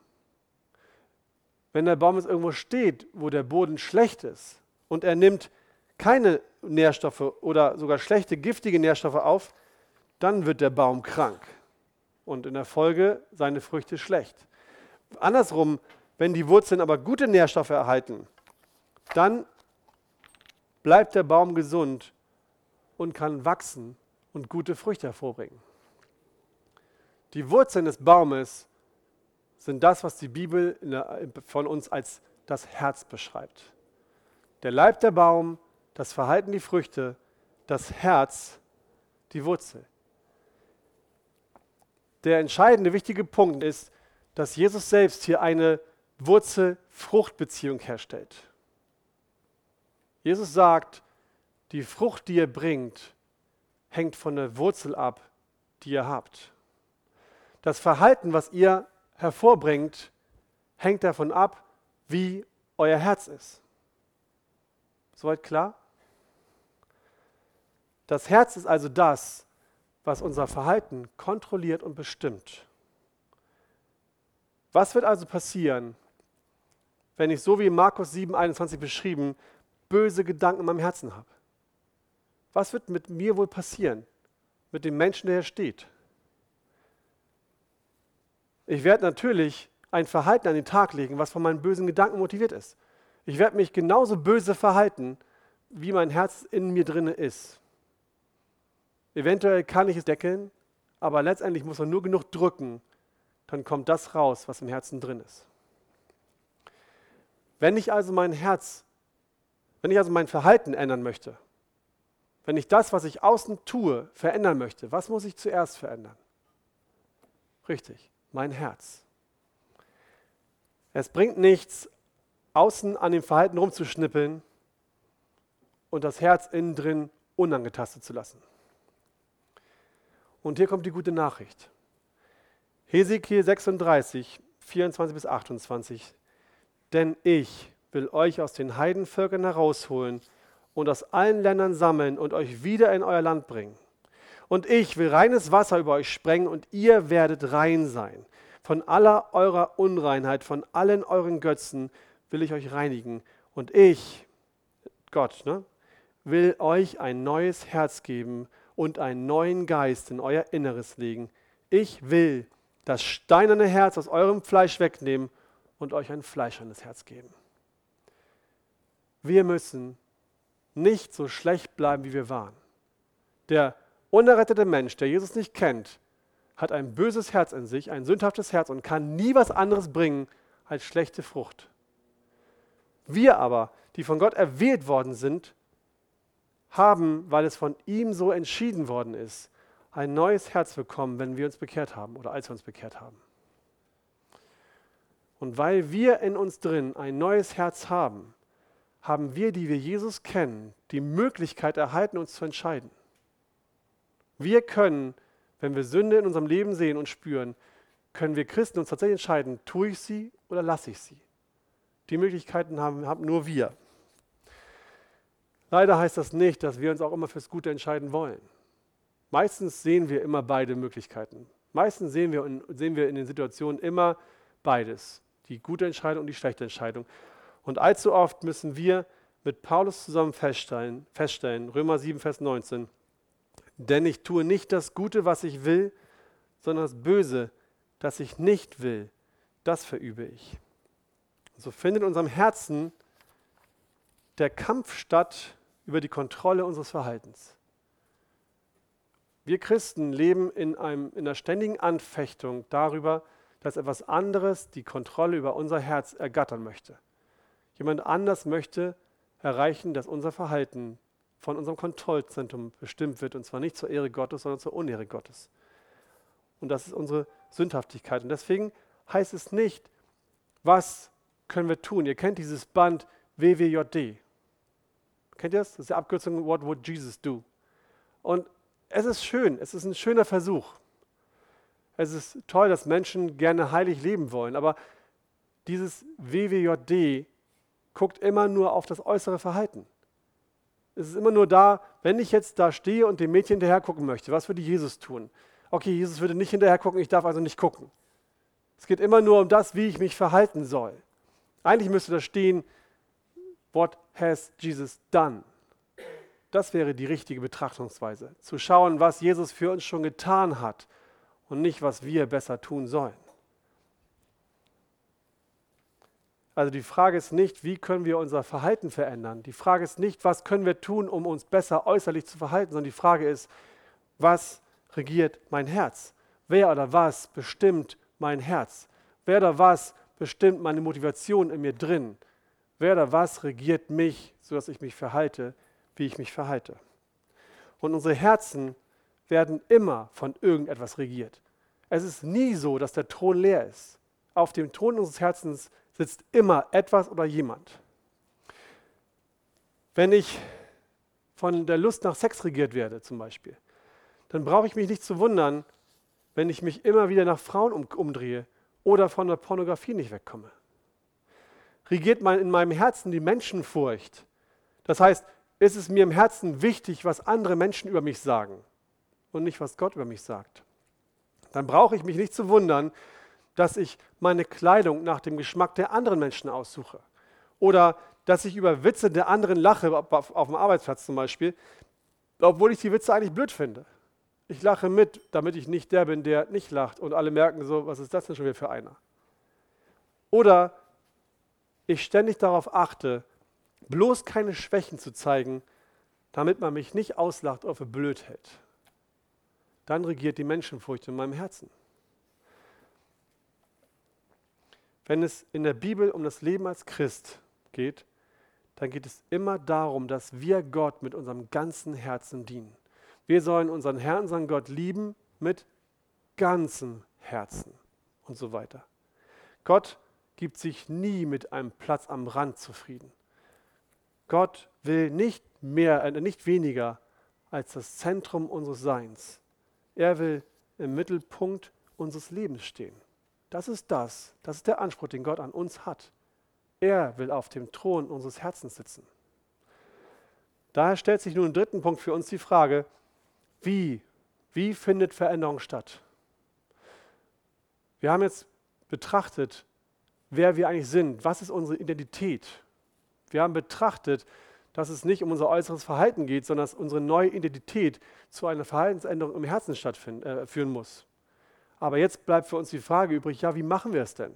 Wenn der Baum jetzt irgendwo steht, wo der Boden schlecht ist und er nimmt keine Nährstoffe oder sogar schlechte, giftige Nährstoffe auf, dann wird der Baum krank und in der Folge seine Früchte schlecht. Andersrum, wenn die Wurzeln aber gute Nährstoffe erhalten, dann bleibt der Baum gesund und kann wachsen und gute Früchte hervorbringen. Die Wurzeln des Baumes sind das, was die Bibel von uns als das Herz beschreibt. Der Leib der Baum, das Verhalten die Früchte, das Herz die Wurzel. Der entscheidende, wichtige Punkt ist, dass Jesus selbst hier eine Wurzel-Frucht-Beziehung herstellt. Jesus sagt, die Frucht, die ihr bringt, hängt von der Wurzel ab, die ihr habt. Das Verhalten, was ihr hervorbringt, hängt davon ab, wie euer Herz ist. Soweit klar? Das Herz ist also das, was unser Verhalten kontrolliert und bestimmt. Was wird also passieren, wenn ich so wie Markus 7, 21 beschrieben, böse Gedanken in meinem Herzen habe? Was wird mit mir wohl passieren? Mit dem Menschen, der hier steht? Ich werde natürlich ein Verhalten an den Tag legen, was von meinen bösen Gedanken motiviert ist. Ich werde mich genauso böse verhalten, wie mein Herz in mir drinne ist. Eventuell kann ich es deckeln, aber letztendlich muss man nur genug drücken, dann kommt das raus, was im Herzen drin ist. Wenn ich also mein Herz, wenn ich also mein Verhalten ändern möchte, wenn ich das, was ich außen tue, verändern möchte, was muss ich zuerst verändern? Richtig, mein Herz. Es bringt nichts, außen an dem Verhalten rumzuschnippeln und das Herz innen drin unangetastet zu lassen. Und hier kommt die gute Nachricht. Hesekiel 36, 24 bis 28. Denn ich will euch aus den Heidenvölkern herausholen und aus allen Ländern sammeln und euch wieder in euer Land bringen. Und ich will reines Wasser über euch sprengen und ihr werdet rein sein. Von aller eurer Unreinheit, von allen euren Götzen will ich euch reinigen. Und ich, Gott, ne, will euch ein neues Herz geben und einen neuen Geist in euer Inneres legen. Ich will das steinerne Herz aus eurem Fleisch wegnehmen und euch ein fleischernes Herz geben. Wir müssen nicht so schlecht bleiben, wie wir waren. Der unerrettete Mensch, der Jesus nicht kennt, hat ein böses Herz in sich, ein sündhaftes Herz und kann nie was anderes bringen als schlechte Frucht. Wir aber, die von Gott erwählt worden sind, haben, weil es von ihm so entschieden worden ist, ein neues Herz bekommen, wenn wir uns bekehrt haben oder als wir uns bekehrt haben. Und weil wir in uns drin ein neues Herz haben, haben wir, die wir Jesus kennen, die Möglichkeit erhalten, uns zu entscheiden. Wir können, wenn wir Sünde in unserem Leben sehen und spüren, können wir Christen uns tatsächlich entscheiden, tue ich sie oder lasse ich sie. Die Möglichkeiten haben, haben nur wir. Leider heißt das nicht, dass wir uns auch immer fürs Gute entscheiden wollen. Meistens sehen wir immer beide Möglichkeiten. Meistens sehen wir, in, sehen wir in den Situationen immer beides, die gute Entscheidung und die schlechte Entscheidung. Und allzu oft müssen wir mit Paulus zusammen feststellen, feststellen, Römer 7, Vers 19, denn ich tue nicht das Gute, was ich will, sondern das Böse, das ich nicht will, das verübe ich. So findet in unserem Herzen der Kampf statt über die Kontrolle unseres Verhaltens. Wir Christen leben in, einem, in einer ständigen Anfechtung darüber, dass etwas anderes die Kontrolle über unser Herz ergattern möchte. Jemand anders möchte erreichen, dass unser Verhalten von unserem Kontrollzentrum bestimmt wird, und zwar nicht zur Ehre Gottes, sondern zur Unehre Gottes. Und das ist unsere Sündhaftigkeit. Und deswegen heißt es nicht, was können wir tun. Ihr kennt dieses Band WWJD. Kennt ihr das? Das ist die Abkürzung What would Jesus do? Und es ist schön, es ist ein schöner Versuch. Es ist toll, dass Menschen gerne heilig leben wollen, aber dieses WWJD guckt immer nur auf das äußere Verhalten. Es ist immer nur da, wenn ich jetzt da stehe und dem Mädchen hinterher gucken möchte, was würde Jesus tun? Okay, Jesus würde nicht hinterher gucken, ich darf also nicht gucken. Es geht immer nur um das, wie ich mich verhalten soll. Eigentlich müsste da stehen, what has Jesus done? Das wäre die richtige Betrachtungsweise. Zu schauen, was Jesus für uns schon getan hat und nicht, was wir besser tun sollen. Also die Frage ist nicht, wie können wir unser Verhalten verändern. Die Frage ist nicht, was können wir tun, um uns besser äußerlich zu verhalten, sondern die Frage ist, was regiert mein Herz? Wer oder was bestimmt mein Herz? Wer oder was bestimmt meine Motivation in mir drin? Wer oder was regiert mich, sodass ich mich verhalte, wie ich mich verhalte. Und unsere Herzen werden immer von irgendetwas regiert. Es ist nie so, dass der Thron leer ist. Auf dem Thron unseres Herzens sitzt immer etwas oder jemand. Wenn ich von der Lust nach Sex regiert werde zum Beispiel, dann brauche ich mich nicht zu wundern, wenn ich mich immer wieder nach Frauen um, umdrehe oder von der Pornografie nicht wegkomme. Regiert in meinem Herzen die Menschenfurcht. Das heißt, ist es mir im Herzen wichtig, was andere Menschen über mich sagen und nicht, was Gott über mich sagt. Dann brauche ich mich nicht zu wundern, dass ich meine Kleidung nach dem Geschmack der anderen Menschen aussuche. Oder dass ich über Witze der anderen lache, auf dem Arbeitsplatz zum Beispiel, obwohl ich die Witze eigentlich blöd finde. Ich lache mit, damit ich nicht der bin, der nicht lacht und alle merken so, was ist das denn schon wieder für einer? Oder ich ständig darauf achte, bloß keine Schwächen zu zeigen, damit man mich nicht auslacht oder für blöd hält. Dann regiert die Menschenfurcht in meinem Herzen. Wenn es in der Bibel um das Leben als Christ geht, dann geht es immer darum, dass wir Gott mit unserem ganzen Herzen dienen. Wir sollen unseren Herrn, unseren Gott lieben mit ganzem Herzen und so weiter. Gott gibt sich nie mit einem Platz am Rand zufrieden. Gott will nicht mehr, äh, nicht weniger als das Zentrum unseres Seins. Er will im Mittelpunkt unseres Lebens stehen. Das ist das, das ist der Anspruch, den Gott an uns hat. Er will auf dem Thron unseres Herzens sitzen. Daher stellt sich nun im dritten Punkt für uns die Frage, wie, wie findet Veränderung statt? Wir haben jetzt betrachtet, wer wir eigentlich sind, was ist unsere Identität, wir haben betrachtet, dass es nicht um unser äußeres Verhalten geht, sondern dass unsere neue Identität zu einer Verhaltensänderung im Herzen stattführen äh, muss. Aber jetzt bleibt für uns die Frage übrig, ja, wie machen wir es denn?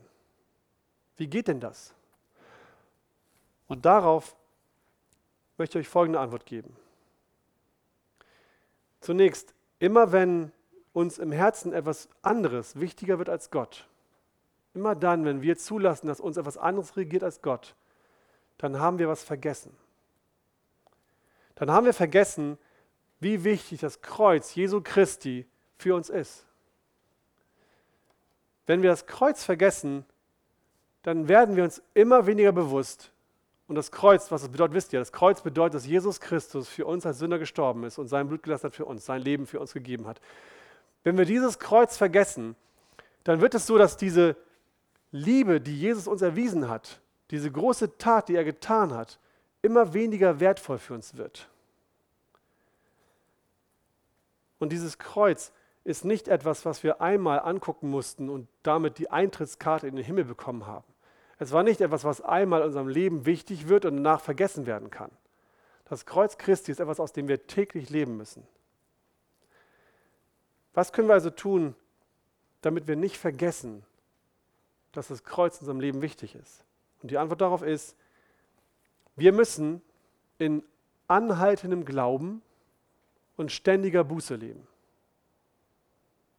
Wie geht denn das? Und darauf möchte ich euch folgende Antwort geben. Zunächst, immer wenn uns im Herzen etwas anderes wichtiger wird als Gott, immer dann, wenn wir zulassen, dass uns etwas anderes regiert als Gott, dann haben wir was vergessen. Dann haben wir vergessen, wie wichtig das Kreuz Jesu Christi für uns ist. Wenn wir das Kreuz vergessen, dann werden wir uns immer weniger bewusst. Und das Kreuz, was das bedeutet, wisst ihr, das Kreuz bedeutet, dass Jesus Christus für uns als Sünder gestorben ist und sein Blut gelassen hat für uns, sein Leben für uns gegeben hat. Wenn wir dieses Kreuz vergessen, dann wird es so, dass diese Liebe, die Jesus uns erwiesen hat, diese große Tat, die er getan hat, immer weniger wertvoll für uns wird. Und dieses Kreuz ist nicht etwas, was wir einmal angucken mussten und damit die Eintrittskarte in den Himmel bekommen haben. Es war nicht etwas, was einmal in unserem Leben wichtig wird und danach vergessen werden kann. Das Kreuz Christi ist etwas, aus dem wir täglich leben müssen. Was können wir also tun, damit wir nicht vergessen, dass das Kreuz in unserem Leben wichtig ist? Und die Antwort darauf ist, wir müssen in anhaltendem Glauben und ständiger Buße leben.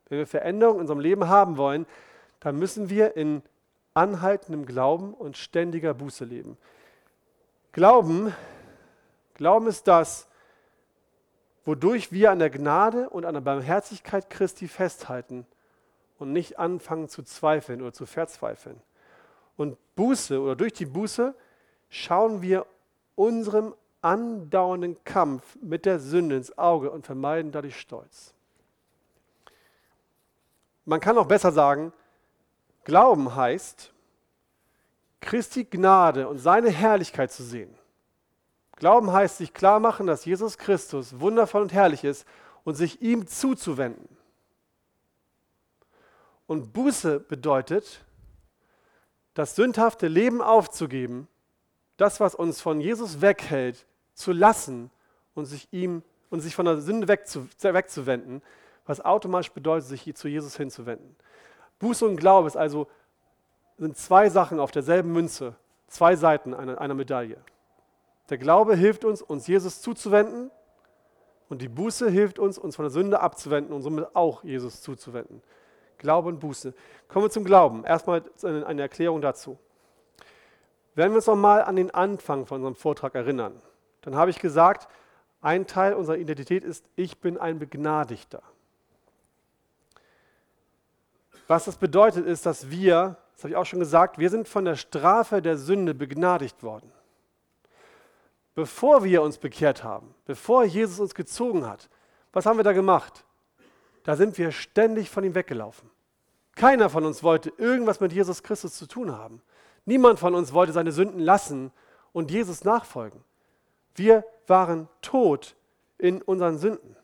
Wenn wir Veränderung in unserem Leben haben wollen, dann müssen wir in anhaltendem Glauben und ständiger Buße leben. Glauben, Glauben ist das, wodurch wir an der Gnade und an der Barmherzigkeit Christi festhalten und nicht anfangen zu zweifeln oder zu verzweifeln. Und Buße oder durch die Buße schauen wir unserem andauernden Kampf mit der Sünde ins Auge und vermeiden dadurch Stolz. Man kann auch besser sagen, Glauben heißt, Christi Gnade und seine Herrlichkeit zu sehen. Glauben heißt sich klar machen, dass Jesus Christus wundervoll und herrlich ist und sich ihm zuzuwenden. Und Buße bedeutet, das sündhafte Leben aufzugeben, das, was uns von Jesus weghält, zu lassen und sich ihm und sich von der Sünde wegzu, wegzuwenden, was automatisch bedeutet, sich zu Jesus hinzuwenden. Buße und Glaube ist also, sind zwei Sachen auf derselben Münze, zwei Seiten einer, einer Medaille. Der Glaube hilft uns, uns Jesus zuzuwenden und die Buße hilft uns, uns von der Sünde abzuwenden und somit auch Jesus zuzuwenden. Glaube und Buße. Kommen wir zum Glauben. Erstmal eine Erklärung dazu. Wenn wir uns nochmal an den Anfang von unserem Vortrag erinnern, dann habe ich gesagt, ein Teil unserer Identität ist, ich bin ein Begnadigter. Was das bedeutet, ist, dass wir, das habe ich auch schon gesagt, wir sind von der Strafe der Sünde begnadigt worden bevor wir uns bekehrt haben, bevor Jesus uns gezogen hat, was haben wir da gemacht? Da sind wir ständig von ihm weggelaufen. Keiner von uns wollte irgendwas mit Jesus Christus zu tun haben. Niemand von uns wollte seine Sünden lassen und Jesus nachfolgen. Wir waren tot in unseren Sünden.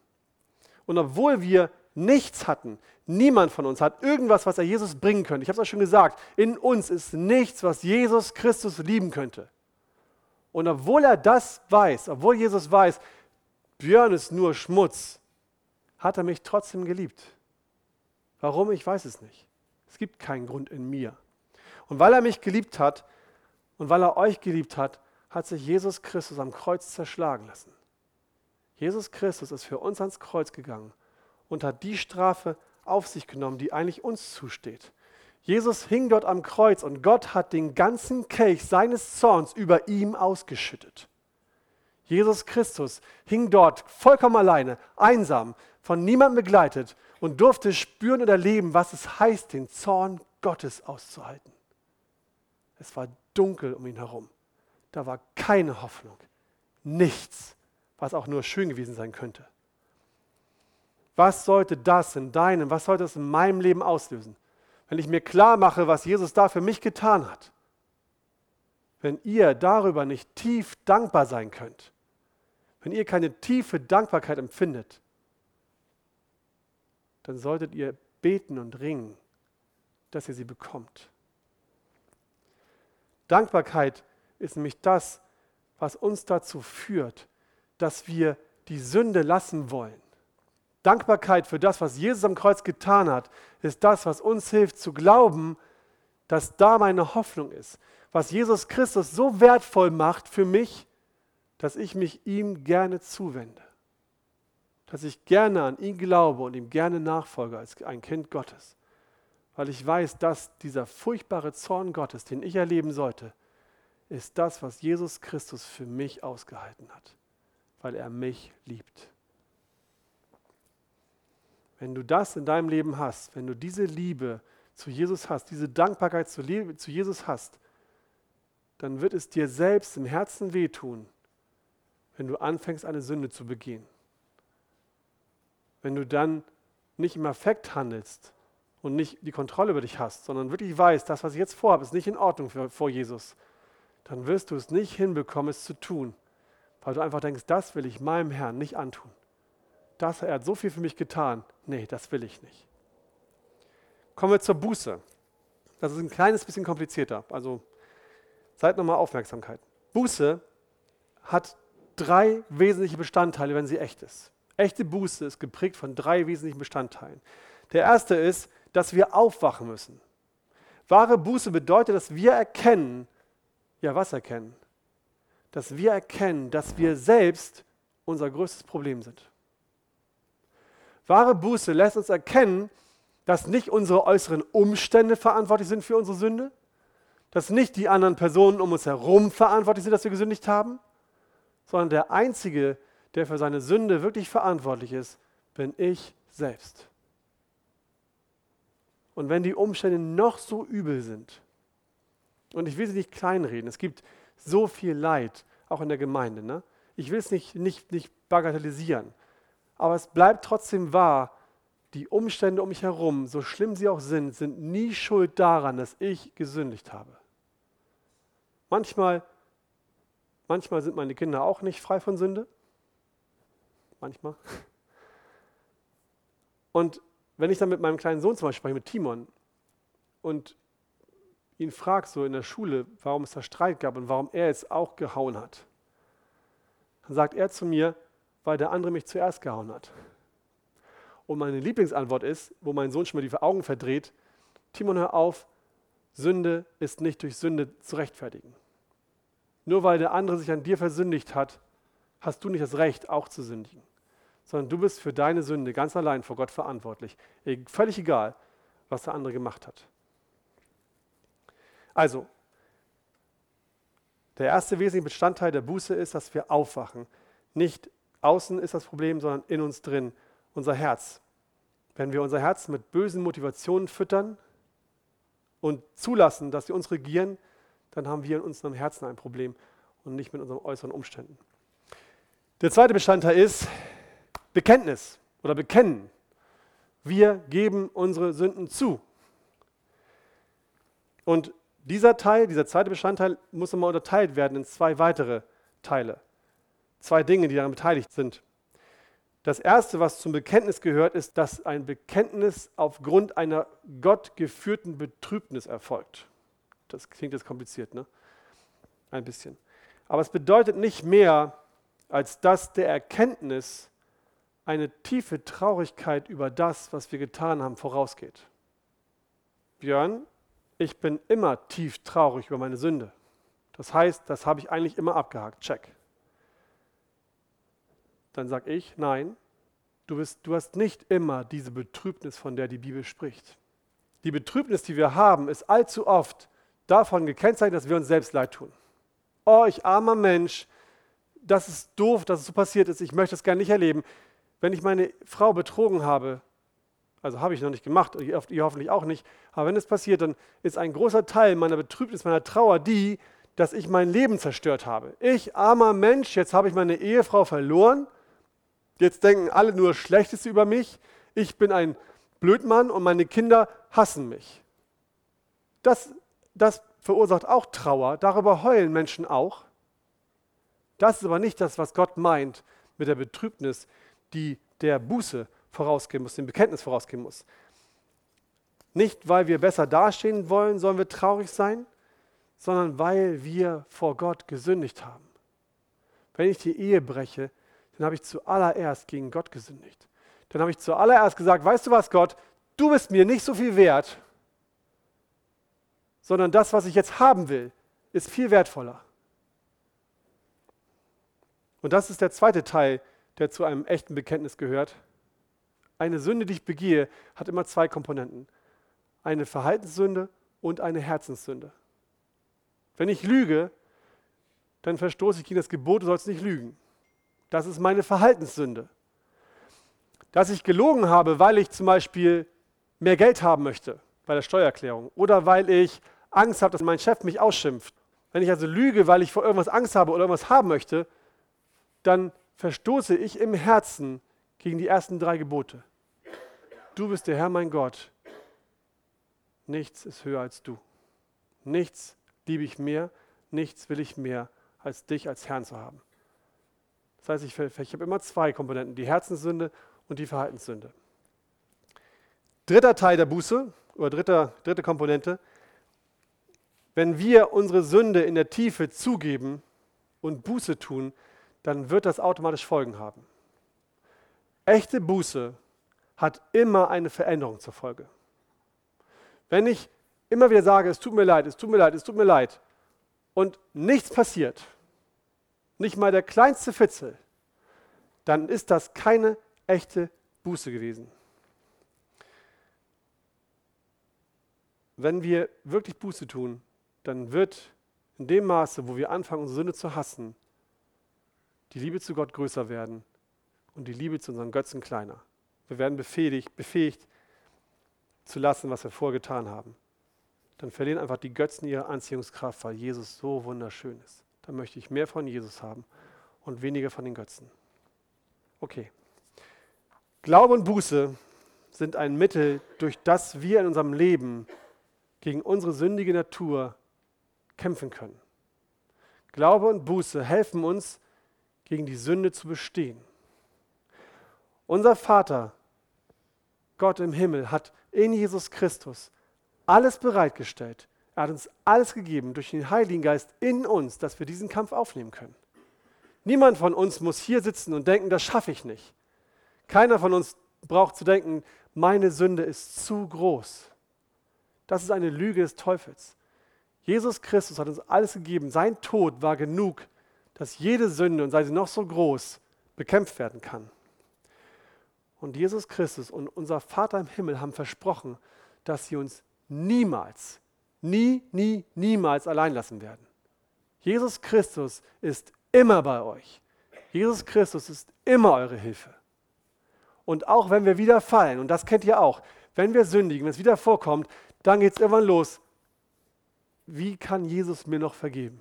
Und obwohl wir nichts hatten, niemand von uns hat irgendwas, was er Jesus bringen könnte. Ich habe es euch schon gesagt, in uns ist nichts, was Jesus Christus lieben könnte. Und obwohl er das weiß, obwohl Jesus weiß, Björn ist nur Schmutz, hat er mich trotzdem geliebt. Warum? Ich weiß es nicht. Es gibt keinen Grund in mir. Und weil er mich geliebt hat und weil er euch geliebt hat, hat sich Jesus Christus am Kreuz zerschlagen lassen. Jesus Christus ist für uns ans Kreuz gegangen und hat die Strafe auf sich genommen, die eigentlich uns zusteht. Jesus hing dort am Kreuz und Gott hat den ganzen Kelch seines Zorns über ihm ausgeschüttet. Jesus Christus hing dort vollkommen alleine, einsam, von niemandem begleitet und durfte spüren und erleben, was es heißt, den Zorn Gottes auszuhalten. Es war dunkel um ihn herum. Da war keine Hoffnung, nichts, was auch nur schön gewesen sein könnte. Was sollte das in deinem, was sollte das in meinem Leben auslösen? wenn ich mir klar mache, was Jesus da für mich getan hat, wenn ihr darüber nicht tief dankbar sein könnt, wenn ihr keine tiefe Dankbarkeit empfindet, dann solltet ihr beten und ringen, dass ihr sie bekommt. Dankbarkeit ist nämlich das, was uns dazu führt, dass wir die Sünde lassen wollen. Dankbarkeit für das, was Jesus am Kreuz getan hat, ist das, was uns hilft zu glauben, dass da meine Hoffnung ist. Was Jesus Christus so wertvoll macht für mich, dass ich mich ihm gerne zuwende. Dass ich gerne an ihn glaube und ihm gerne nachfolge als ein Kind Gottes. Weil ich weiß, dass dieser furchtbare Zorn Gottes, den ich erleben sollte, ist das, was Jesus Christus für mich ausgehalten hat. Weil er mich liebt. Wenn du das in deinem Leben hast, wenn du diese Liebe zu Jesus hast, diese Dankbarkeit zu, zu Jesus hast, dann wird es dir selbst im Herzen wehtun, wenn du anfängst, eine Sünde zu begehen. Wenn du dann nicht im Affekt handelst und nicht die Kontrolle über dich hast, sondern wirklich weißt, das, was ich jetzt vorhabe, ist nicht in Ordnung für, vor Jesus, dann wirst du es nicht hinbekommen, es zu tun, weil du einfach denkst, das will ich meinem Herrn nicht antun. Das, er hat so viel für mich getan. Nee, das will ich nicht. Kommen wir zur Buße. Das ist ein kleines bisschen komplizierter. Also seid nochmal Aufmerksamkeit. Buße hat drei wesentliche Bestandteile, wenn sie echt ist. Echte Buße ist geprägt von drei wesentlichen Bestandteilen. Der erste ist, dass wir aufwachen müssen. Wahre Buße bedeutet, dass wir erkennen, ja was erkennen? Dass wir erkennen, dass wir selbst unser größtes Problem sind. Wahre Buße lässt uns erkennen, dass nicht unsere äußeren Umstände verantwortlich sind für unsere Sünde, dass nicht die anderen Personen um uns herum verantwortlich sind, dass wir gesündigt haben, sondern der Einzige, der für seine Sünde wirklich verantwortlich ist, bin ich selbst. Und wenn die Umstände noch so übel sind, und ich will sie nicht kleinreden, es gibt so viel Leid, auch in der Gemeinde. Ne? Ich will es nicht, nicht, nicht bagatellisieren, aber es bleibt trotzdem wahr, die Umstände um mich herum, so schlimm sie auch sind, sind nie schuld daran, dass ich gesündigt habe. Manchmal, manchmal sind meine Kinder auch nicht frei von Sünde. Manchmal. Und wenn ich dann mit meinem kleinen Sohn zum Beispiel spreche, mit Timon, und ihn frage so in der Schule, warum es da Streit gab und warum er jetzt auch gehauen hat, dann sagt er zu mir, weil der andere mich zuerst gehauen hat. Und meine Lieblingsantwort ist, wo mein Sohn schon mal die Augen verdreht, Timon, hör auf, Sünde ist nicht durch Sünde zu rechtfertigen. Nur weil der andere sich an dir versündigt hat, hast du nicht das Recht, auch zu sündigen. Sondern du bist für deine Sünde ganz allein vor Gott verantwortlich. Völlig egal, was der andere gemacht hat. Also, der erste wesentliche Bestandteil der Buße ist, dass wir aufwachen. Nicht außen ist das Problem, sondern in uns drin unser Herz. Wenn wir unser Herz mit bösen Motivationen füttern und zulassen, dass sie uns regieren, dann haben wir in unserem Herzen ein Problem und nicht mit unseren äußeren Umständen. Der zweite Bestandteil ist Bekenntnis oder Bekennen. Wir geben unsere Sünden zu. Und dieser Teil, dieser zweite Bestandteil muss nochmal unterteilt werden in zwei weitere Teile. Zwei Dinge, die daran beteiligt sind. Das erste, was zum Bekenntnis gehört, ist, dass ein Bekenntnis aufgrund einer gottgeführten Betrübnis erfolgt. Das klingt jetzt kompliziert, ne? Ein bisschen. Aber es bedeutet nicht mehr, als dass der Erkenntnis eine tiefe Traurigkeit über das, was wir getan haben, vorausgeht. Björn, ich bin immer tief traurig über meine Sünde. Das heißt, das habe ich eigentlich immer abgehakt. Check. Dann sage ich, nein, du, bist, du hast nicht immer diese Betrübnis, von der die Bibel spricht. Die Betrübnis, die wir haben, ist allzu oft davon gekennzeichnet, dass wir uns selbst leid tun. Oh, ich armer Mensch, das ist doof, dass es so passiert ist, ich möchte es gerne nicht erleben. Wenn ich meine Frau betrogen habe, also habe ich noch nicht gemacht, ihr hoffentlich auch nicht, aber wenn es passiert, dann ist ein großer Teil meiner Betrübnis, meiner Trauer die, dass ich mein Leben zerstört habe. Ich, armer Mensch, jetzt habe ich meine Ehefrau verloren Jetzt denken alle nur Schlechtes über mich. Ich bin ein Blödmann und meine Kinder hassen mich. Das, das verursacht auch Trauer. Darüber heulen Menschen auch. Das ist aber nicht das, was Gott meint mit der Betrübnis, die der Buße vorausgehen muss, dem Bekenntnis vorausgehen muss. Nicht, weil wir besser dastehen wollen, sollen wir traurig sein, sondern weil wir vor Gott gesündigt haben. Wenn ich die Ehe breche, dann habe ich zuallererst gegen Gott gesündigt. Dann habe ich zuallererst gesagt, weißt du was, Gott, du bist mir nicht so viel wert, sondern das, was ich jetzt haben will, ist viel wertvoller. Und das ist der zweite Teil, der zu einem echten Bekenntnis gehört. Eine Sünde, die ich begehe, hat immer zwei Komponenten. Eine Verhaltenssünde und eine Herzenssünde. Wenn ich lüge, dann verstoße ich gegen das Gebot, du sollst nicht lügen. Das ist meine Verhaltenssünde. Dass ich gelogen habe, weil ich zum Beispiel mehr Geld haben möchte, bei der Steuererklärung oder weil ich Angst habe, dass mein Chef mich ausschimpft. Wenn ich also lüge, weil ich vor irgendwas Angst habe oder irgendwas haben möchte, dann verstoße ich im Herzen gegen die ersten drei Gebote. Du bist der Herr, mein Gott. Nichts ist höher als du. Nichts liebe ich mehr, nichts will ich mehr, als dich als Herrn zu haben. Das heißt, ich, ich habe immer zwei Komponenten, die Herzenssünde und die Verhaltenssünde. Dritter Teil der Buße oder dritter, dritte Komponente, wenn wir unsere Sünde in der Tiefe zugeben und Buße tun, dann wird das automatisch Folgen haben. Echte Buße hat immer eine Veränderung zur Folge. Wenn ich immer wieder sage, es tut mir leid, es tut mir leid, es tut mir leid, und nichts passiert, nicht mal der kleinste Fitzel, dann ist das keine echte Buße gewesen. Wenn wir wirklich Buße tun, dann wird in dem Maße, wo wir anfangen, unsere Sünde zu hassen, die Liebe zu Gott größer werden und die Liebe zu unseren Götzen kleiner. Wir werden befähigt, befähigt zu lassen, was wir vorgetan haben. Dann verlieren einfach die Götzen ihre Anziehungskraft, weil Jesus so wunderschön ist. Dann möchte ich mehr von Jesus haben und weniger von den Götzen. Okay. Glaube und Buße sind ein Mittel, durch das wir in unserem Leben gegen unsere sündige Natur kämpfen können. Glaube und Buße helfen uns, gegen die Sünde zu bestehen. Unser Vater, Gott im Himmel, hat in Jesus Christus alles bereitgestellt. Er hat uns alles gegeben durch den Heiligen Geist in uns, dass wir diesen Kampf aufnehmen können. Niemand von uns muss hier sitzen und denken, das schaffe ich nicht. Keiner von uns braucht zu denken, meine Sünde ist zu groß. Das ist eine Lüge des Teufels. Jesus Christus hat uns alles gegeben. Sein Tod war genug, dass jede Sünde, und sei sie noch so groß, bekämpft werden kann. Und Jesus Christus und unser Vater im Himmel haben versprochen, dass sie uns niemals, nie, nie, niemals allein lassen werden. Jesus Christus ist immer bei euch. Jesus Christus ist immer eure Hilfe. Und auch wenn wir wieder fallen, und das kennt ihr auch, wenn wir sündigen, wenn es wieder vorkommt, dann geht es irgendwann los. Wie kann Jesus mir noch vergeben?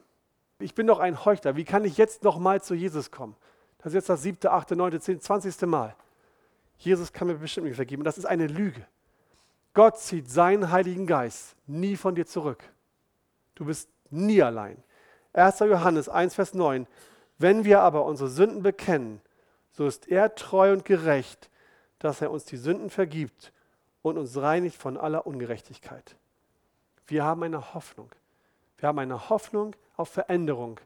Ich bin doch ein Heuchler. Wie kann ich jetzt noch mal zu Jesus kommen? Das ist jetzt das siebte, achte, neunte, zehnte, zwanzigste Mal. Jesus kann mir bestimmt nicht vergeben. Das ist eine Lüge. Gott zieht seinen Heiligen Geist nie von dir zurück. Du bist nie allein. 1. Johannes 1, Vers 9. Wenn wir aber unsere Sünden bekennen, so ist er treu und gerecht, dass er uns die Sünden vergibt und uns reinigt von aller Ungerechtigkeit. Wir haben eine Hoffnung. Wir haben eine Hoffnung auf Veränderung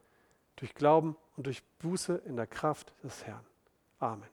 durch Glauben und durch Buße in der Kraft des Herrn. Amen.